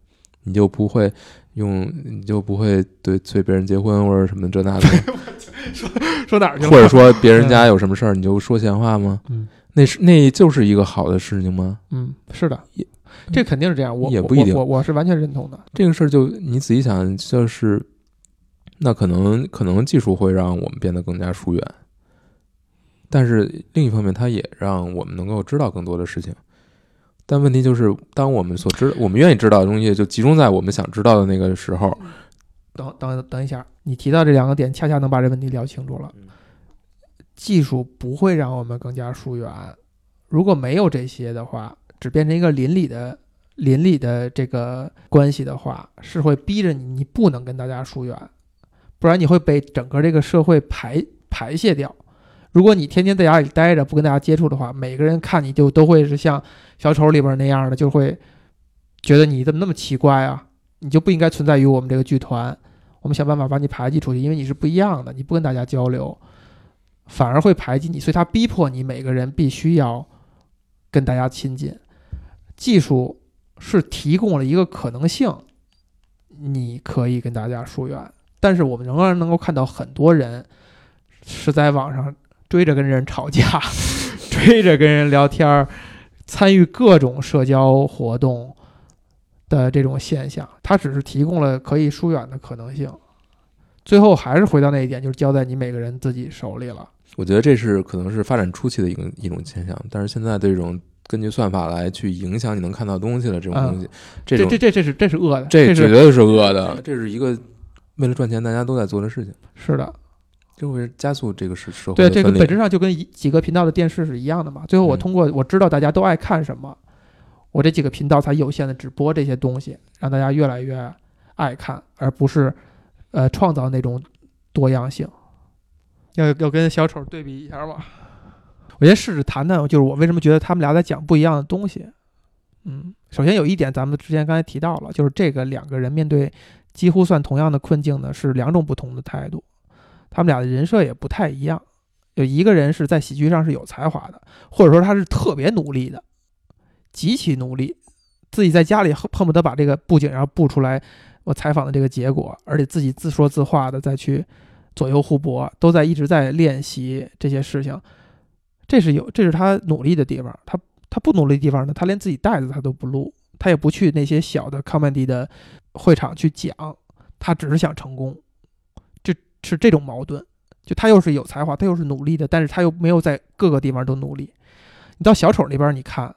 你就不会用，你就不会对催别人结婚或者什么这那的 说？说哪儿去了？或者说别人家有什么事儿，你就说闲话吗？嗯那是那就是一个好的事情吗？嗯，是的也，这肯定是这样。我我也不一定我我是完全认同的。这个事儿就你仔细想，就是那可能可能技术会让我们变得更加疏远，但是另一方面，它也让我们能够知道更多的事情。但问题就是，当我们所知我们愿意知道的东西，就集中在我们想知道的那个时候，等等等一下，你提到这两个点，恰恰能把这问题聊清楚了。技术不会让我们更加疏远，如果没有这些的话，只变成一个邻里的邻里的这个关系的话，是会逼着你，你不能跟大家疏远，不然你会被整个这个社会排排泄掉。如果你天天在家里待着，不跟大家接触的话，每个人看你就都会是像小丑里边那样的，就会觉得你怎么那么奇怪啊？你就不应该存在于我们这个剧团。我们想办法把你排挤出去，因为你是不一样的，你不跟大家交流，反而会排挤你，所以他逼迫你每个人必须要跟大家亲近。技术是提供了一个可能性，你可以跟大家疏远，但是我们仍然能够看到很多人是在网上追着跟人吵架，追着跟人聊天儿，参与各种社交活动的这种现象，它只是提供了可以疏远的可能性。最后还是回到那一点，就是交在你每个人自己手里了。我觉得这是可能是发展初期的一个一种现象。但是现在这种根据算法来去影响你能看到东西的这种东西，这种这这这这是这是恶的，这绝对是恶的，这是一个为了赚钱大家都在做的事情，是的，就会加速这个社社会对，这个本质。上就跟一几个频道的电视是一样的嘛。最后我嗯通过我知道大家都爱看什么，我这几个频道才有限的只播这些东西，让大家越来越爱看，而不是呃创造那种多样性。要要跟小丑对比一下嘛？我先试着谈谈，就是我为什么觉得他们俩在讲不一样的东西。嗯，首先有一点咱们之前刚才提到了，就是这个两个人面对几乎算同样的困境呢，是两种不同的态度。他们俩的人设也不太一样。有一个人是在喜剧上是有才华的，或者说他是特别努力的，极其努力，自己在家里恨恨不得把这个布景然后布出来我采访的这个结果，而且自己自说自话的再去左右互搏，都在一直在练习这些事情。这是有，这是他努力的地方。他他不努力的地方呢，他连自己带子他都不录，他也不去那些小的 comedy 的会场去讲，他只是想成功，这是这种矛盾。就他又是有才华，他又是努力的，但是他又没有在各个地方都努力。你到小丑那边，你看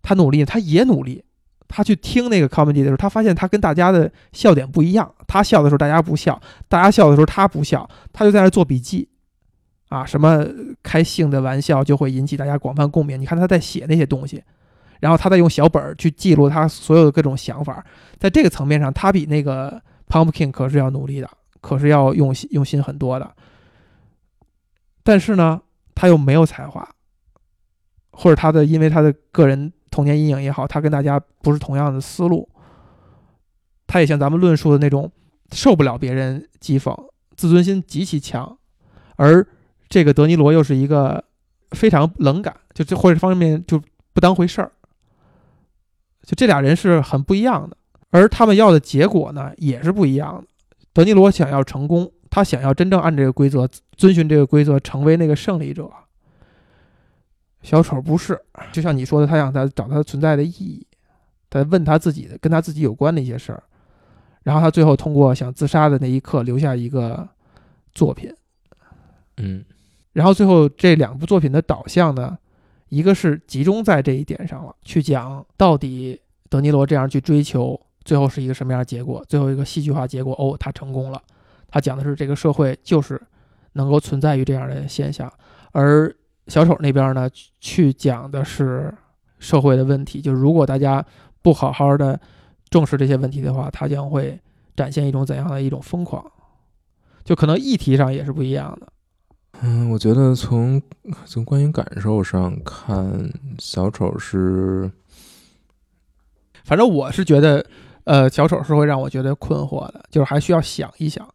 他努力，他也努力。他去听那个 comedy 的时候，他发现他跟大家的笑点不一样。他笑的时候大家不笑，大家笑的时候他不笑，他就在那做笔记，啊，什么开性的玩笑就会引起大家广泛共鸣。你看他在写那些东西，然后他在用小本儿去记录他所有的各种想法。在这个层面上，他比那个 Pumpkin 可是要努力的，可是要用心用心很多的。但是呢，他又没有才华，或者他的因为他的个人童年阴影也好，他跟大家不是同样的思路，他也像咱们论述的那种受不了别人讥讽，自尊心极其强，而这个德尼罗又是一个非常冷感，就这或者方面就不当回事儿，就这俩人是很不一样的，而他们要的结果呢也是不一样的。德尼罗想要成功，他想要真正按这个规则遵循这个规则，成为那个胜利者。小丑不是，就像你说的，他想他找他存在的意义，他问他自己的跟他自己有关的一些事儿，然后他最后通过想自杀的那一刻留下一个作品，嗯然后最后这两部作品的导向呢，一个是集中在这一点上了，去讲到底德尼罗这样去追求，最后是一个什么样的结果？最后一个戏剧化结果，哦，他成功了。他讲的是这个社会就是能够存在于这样的现象，而小丑那边呢，去讲的是社会的问题，就如果大家不好好的重视这些问题的话，他将会展现一种怎样的一种疯狂，就可能议题上也是不一样的。嗯，我觉得从从观影感受上看，小丑是，反正我是觉得，呃，小丑是会让我觉得困惑的，就是还需要想一想，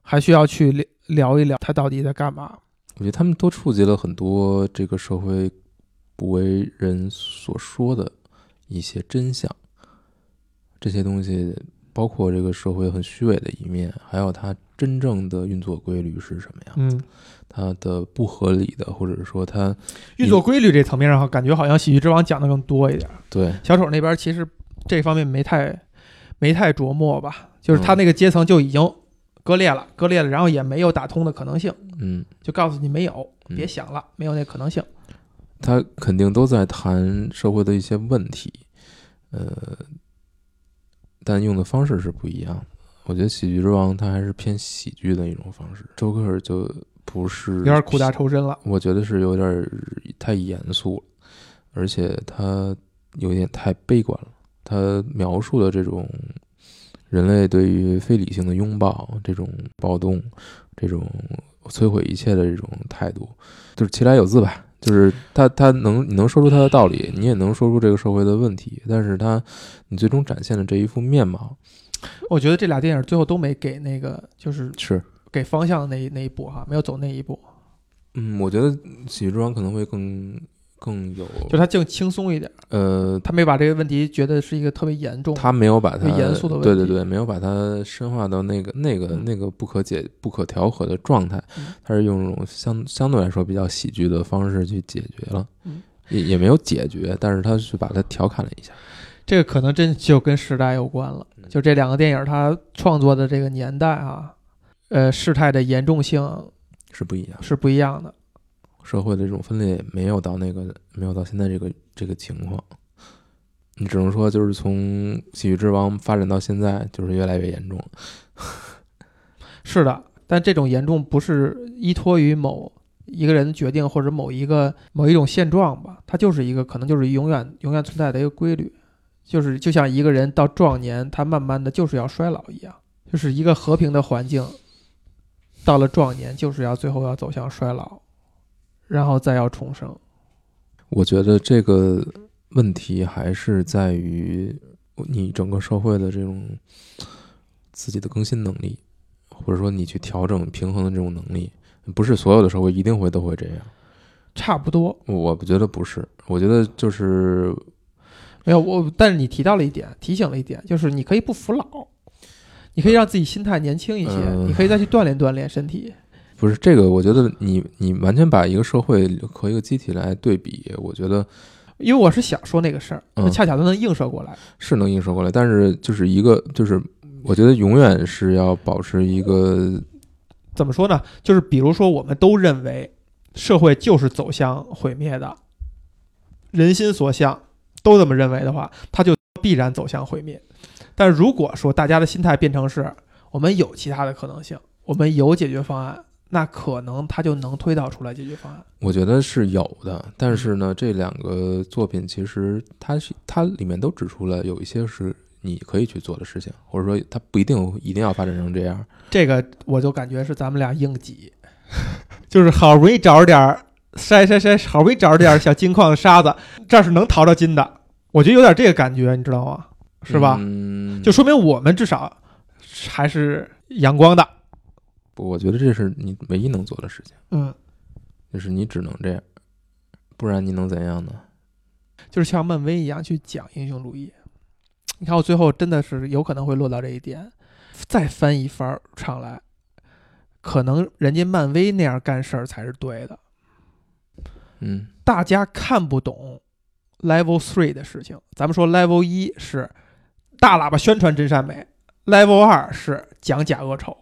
还需要去聊聊一聊他到底在干嘛。我觉得他们都触及了很多这个社会不为人所说的一些真相，这些东西包括这个社会很虚伪的一面，还有它真正的运作规律是什么样，嗯，它的不合理的，或者说它运作规律这层面上，感觉好像《喜剧之王》讲的更多一点。对小丑那边其实这方面没太没太琢磨吧，就是他那个阶层就已经割裂了，割裂了，然后也没有打通的可能性，嗯，就告诉你没有，嗯别想了，没有那可能性。他肯定都在谈社会的一些问题，呃，但用的方式是不一样的。我觉得《喜剧之王》它还是偏喜剧的一种方式，周克尔就不是有点苦大仇深了。我觉得是有点儿太严肃了，而且他有点太悲观了。他描述的这种人类对于非理性的拥抱、这种暴动、这种摧毁一切的这种态度，就是其来有自吧。就是他，他能你能说出他的道理，你也能说出这个社会的问题，但是他你最终展现的这一副面貌我觉得这俩电影最后都没给那个，就是是，给方向的那一那一步哈，没有走那一步，嗯，我觉得《喜剧之王》可能会更更有，就他更轻松一点，呃，他没把这个问题觉得是一个特别严重。他没有把它严肃的问题对对对，没有把它深化到那个那个嗯那个不可解、不可调和的状态嗯，他是用一种相相对来说比较喜剧的方式去解决了嗯，也也没有解决，但是他是把它调侃了一下。这个可能真就跟时代有关了。嗯就这两个电影，它创作的这个年代啊，呃，事态的严重性是不一样，是不一样的。社会的这种分裂没有到那个没有到现在这个这个情况，你只能说就是从《喜剧之王》发展到现在，就是越来越严重。是的，但这种严重不是依托于某一个人的决定或者某一个某一种现状吧，它就是一个可能就是永远永远存在的一个规律，就是就像一个人到壮年，他慢慢的就是要衰老一样，就是一个和平的环境，到了壮年就是要最后要走向衰老，然后再要重生。我觉得这个问题还是在于你整个社会的这种自己的更新能力，或者说你去调整平衡的这种能力，不是所有的社会一定会都会这样。差不多我不觉得不是，我觉得就是没有我，但是你提到了一点，提醒了一点，就是你可以不服老，你可以让自己心态年轻一些，嗯你可以再去锻炼锻炼身体。不是这个。我觉得你你完全把一个社会和一个机体来对比，我觉得因为我是想说那个事儿，嗯那恰巧它能映射过来。是能映射过来，但是就是一个就是我觉得永远是要保持一个怎么说呢？就是比如说，我们都认为社会就是走向毁灭的，人心所向，都这么认为的话，它就必然走向毁灭。但如果说大家的心态变成是我们有其他的可能性，我们有解决方案，那可能他就能推导出来解决方案。我觉得是有的，但是呢，这两个作品其实它是它里面都指出了有一些是你可以去做的事情，或者说它不一定一定要发展成这样。这个我就感觉是咱们俩硬挤，就是好不容易找着点儿筛筛筛，好不容易找着点儿小金矿的沙子，这儿是能淘着金的。我觉得有点这个感觉，你知道吗？是吧？嗯，就说明我们至少还是阳光的。不我觉得这是你唯一能做的事情，嗯，就是你只能这样，不然你能怎样呢？就是像漫威一样去讲英雄主义。你看，我最后真的是有可能会落到这一点，再翻一番儿上来，可能人家漫威那样干事儿才是对的。嗯大家看不懂 Level Three 的事情。咱们说 Level 一是大喇叭宣传真善美，Level 二是讲假恶丑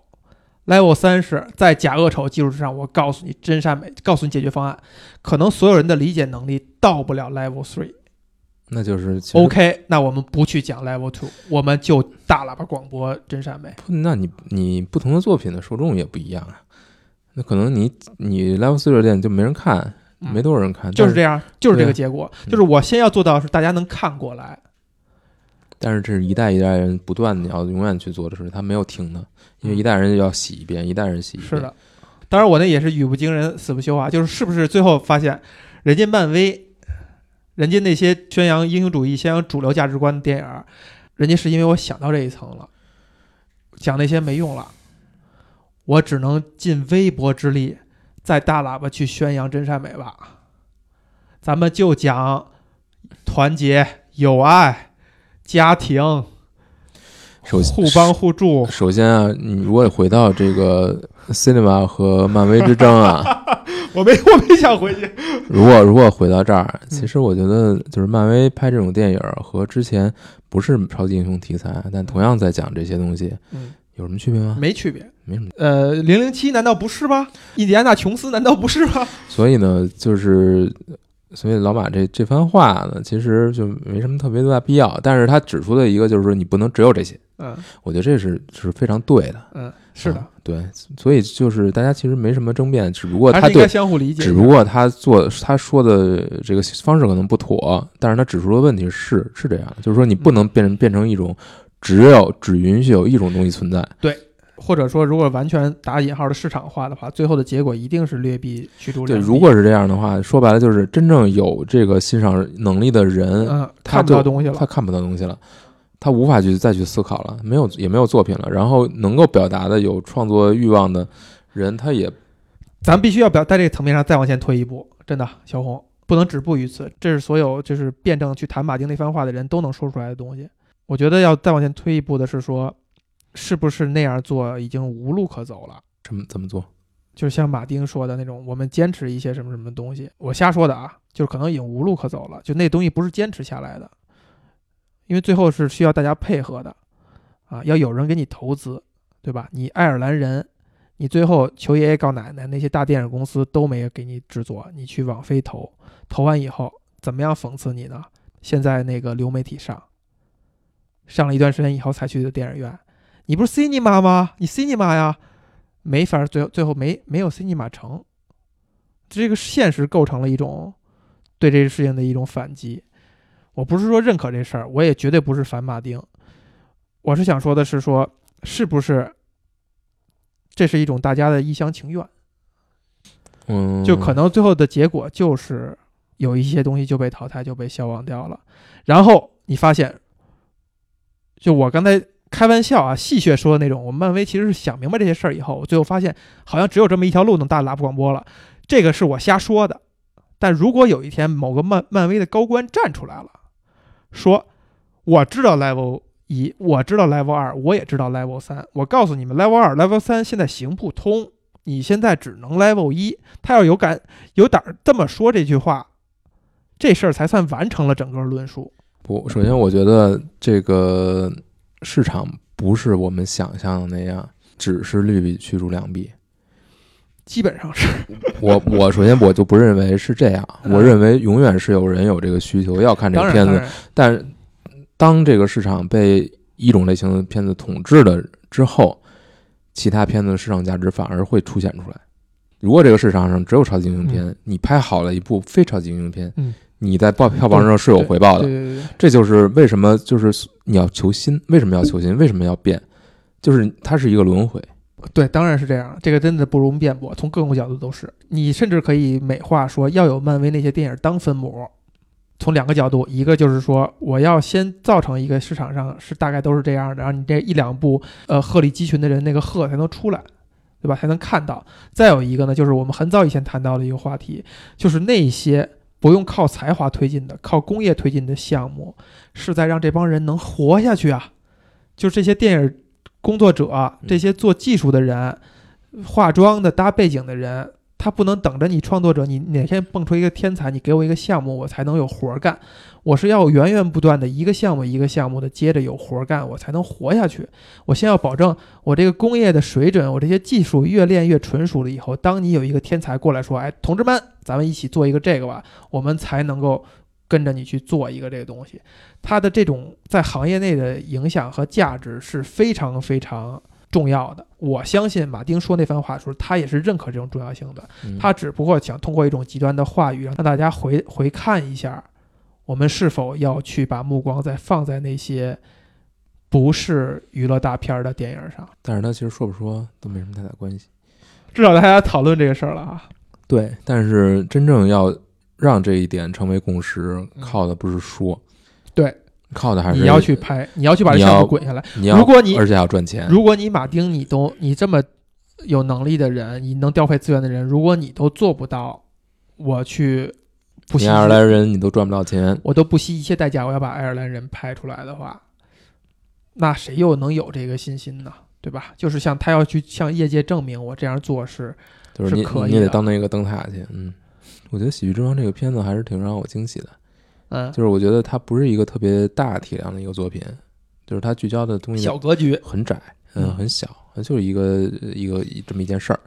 ，Level 三是在假恶丑基础之上，我告诉你真善美，告诉你解决方案。可能所有人的理解能力到不了 Level Three。那就是 OK，那我们不去讲 Level Two，我们就大喇叭广播真善美。那你你不同的作品的受众也不一样啊。那可能你你 Level Three 热店就没人看，嗯没多少人看，但就是这样，就是这个结果。嗯就是我先要做到是大家能看过来，但是这是一代一代人不断的要永远去做的事，他没有停的，因为一代人要洗一遍，一代人洗一遍。是的，当然我那也是语不惊人死不休啊，就是是不是最后发现，人家漫威，人家那些宣扬英雄主义、宣扬主流价值观的电影，人家是因为我想到这一层了，讲那些没用了，我只能尽微薄之力，在大喇叭去宣扬真善美吧。咱们就讲团结、友爱、家庭、首先互帮互助。首先啊，你如果回到这个 cinema 和漫威之争啊，我没我没想回去。如果如果回到这儿，嗯其实我觉得就是漫威拍这种电影和之前不是超级英雄题材，但同样在讲这些东西，嗯，有什么区别吗？没区别。没什么。呃，零零七难道不是吗？印第安纳琼斯难道不是吗？所以呢，就是所以老马这这番话呢，其实就没什么特别大必要。但是他指出的一个就是说，你不能只有这些，嗯我觉得这是是非常对的。嗯，是的啊，对，所以就是大家其实没什么争辩，只不过他对，相互理解。只不过他做他说的这个方式可能不妥，但是他指出的问题是是这样的，就是说你不能变成变成一种只有只允许有一种东西存在。或者说，如果完全打引号的市场化的话，最后的结果一定是劣币驱逐，良币。如果是这样的话，说白了就是真正有这个欣赏能力的人，嗯他看不到东西了，他看不到东西了，他无法去再去思考了，没有也没有作品了。然后能够表达的有创作欲望的人，他也咱必须要表在这个层面上再往前推一步。真的，小红不能止步于此，这是所有就是辩证去谈马丁那番话的人都能说出来的东西。我觉得要再往前推一步的是说，是不是那样做已经无路可走了？怎么怎么做？就是像马丁说的那种，我们坚持一些什么什么东西，我瞎说的啊，就是可能已经无路可走了，就那东西不是坚持下来的，因为最后是需要大家配合的，啊，要有人给你投资，对吧？你爱尔兰人，你最后求爷爷告奶奶，那些大电影公司都没有给你制作，你去网飞投，投完以后怎么样讽刺你呢？现在那个流媒体上，上了一段时间以后才去的电影院，你不是 cinema 吗？你 cinema 呀？没法，最后最后没没有 cinema 成，这个现实构成了一种对这个事情的一种反击。我不是说认可这事儿，我也绝对不是反马丁，我是想说的是说，是不是这是一种大家的一厢情愿？嗯，就可能最后的结果就是有一些东西就被淘汰，就被消亡掉了。然后你发现，就我刚才开玩笑啊，戏谑说的那种，我们漫威其实是想明白这些事儿以后，我最后发现好像只有这么一条路能大喇叭广播了。这个是我瞎说的，但如果有一天某个漫漫威的高官站出来了，说我知道 Level 一，我知道 Level 二，我也知道 Level 三，我告诉你们 Level 二、Level 三现在行不通，你现在只能 Level 一。他要有敢有胆儿这么说这句话，这事儿才算完成了整个论述。不，首先我觉得这个市场不是我们想象的那样，只是劣币驱逐良币。基本上是，我我首先我就不认为是这样，嗯。我认为永远是有人有这个需求要看这，个片子，但当这个市场被一种类型的片子统治了之后，其他片子的市场价值反而会凸显出来。如果这个市场上只有超级英雄片，你拍好了一部非超级英雄片，嗯你在报票房上是有回报的。对对对对，这就是为什么就是你要求新，为什么要求新，为什么要变，就是它是一个轮回。对，当然是这样，这个真的不容辩驳，从各种角度都是。你甚至可以美化说要有漫威那些电影当分母，从两个角度，一个就是说我要先造成一个市场上是大概都是这样的，然后你这一两部呃鹤立鸡群的人那个鹤才能出来，对吧？才能看到。再有一个呢，就是我们很早以前谈到的一个话题，就是那些不用靠才华推进的、靠工业推进的项目，是在让这帮人能活下去啊。就这些电影工作者，这些做技术的人、化妆的、搭背景的人，他不能等着你创作者，你哪天蹦出一个天才，你给我一个项目，我才能有活儿干。我是要源源不断的一个项目一个项目的接着有活儿干，我才能活下去。我先要保证我这个工业的水准，我这些技术越练越纯熟了以后，当你有一个天才过来说：“哎，同志们，咱们一起做一个这个吧”，我们才能够跟着你去做一个这个东西。它的这种在行业内的影响和价值是非常非常重要的。我相信马丁说那番话的时候，他也是认可这种重要性的。嗯他只不过想通过一种极端的话语，让大家回回看一下，我们是否要去把目光再放在那些不是娱乐大片儿的电影上。但是他其实说不说都没什么太大关系。至少大家讨论这个事儿了啊。对，但是真正要让这一点成为共识，嗯靠的不是说，对，靠的还是你要去拍，你要去把这项目滚下来。你要，如果你而且要赚钱，如果你马丁你都你这么有能力的人，你能调配资源的人，如果你都做不到，我去不惜你爱尔兰人你都赚不到钱，我都不惜一切代价，我要把爱尔兰人拍出来的话，那谁又能有这个信心呢？对吧？就是像他要去向业界证明我这样做是，就是可以的你得当那个灯塔去。嗯，我觉得《喜剧之王》这个片子还是挺让我惊喜的，嗯，就是我觉得它不是一个特别大体量的一个作品，就是它聚焦的东西小格局，很窄，嗯，嗯很小，就是一个一个这么一件事儿，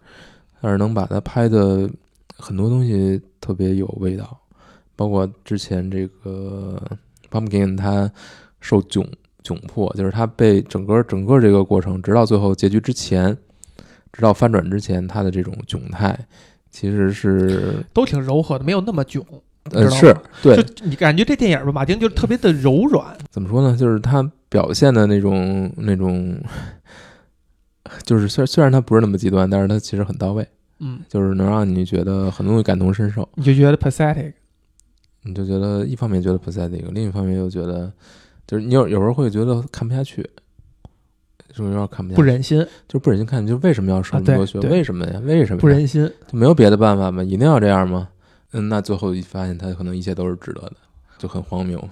但是能把它拍的很多东西特别有味道，包括之前这个 Pumpkin 他受窘窘迫，就是他被整个整个这个过程，直到最后结局之前，直到翻转之前，他的这种窘态其实是都挺柔和的，没有那么囧。呃是对，就你感觉这电影吧，马丁就特别的柔软，怎么说呢？就是他表现的那种那种，就是虽虽然他不是那么极端，但是他其实很到位，嗯，就是能让你觉得很多东西感同身受。你就觉得 pathetic，你就觉得一方面觉得 pathetic，另一方面又觉得，就是你有有时候会觉得看不下去，就是有点看不下去，不忍心，就不忍心看，就为什么要受啊那么多血？为什么呀？为什么呀不忍心。就没有别的办法吗？一定要这样吗？嗯，那最后一发现他可能一切都是值得的，就很荒谬嘛。